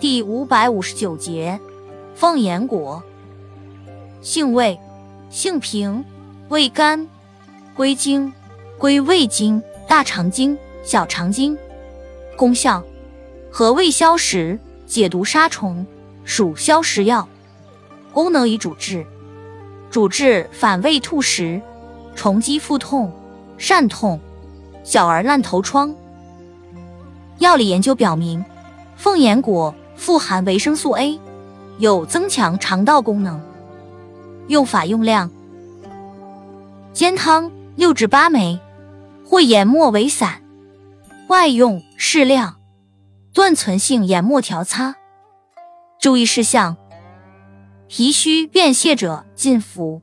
第五百五十九节，凤眼果，性味，性平，味甘，归经，归胃经、大肠经、小肠经。功效，和胃消食，解毒杀虫，属消食药。功能与主治，主治反胃吐食、虫积腹痛、疝痛、小儿烂头疮。药理研究表明，凤眼果富含维生素 A，有增强肠道功能。用法用量：煎汤六至八枚，或研末为散。外用适量，断存性研末调擦。注意事项：脾虚便泻者禁服。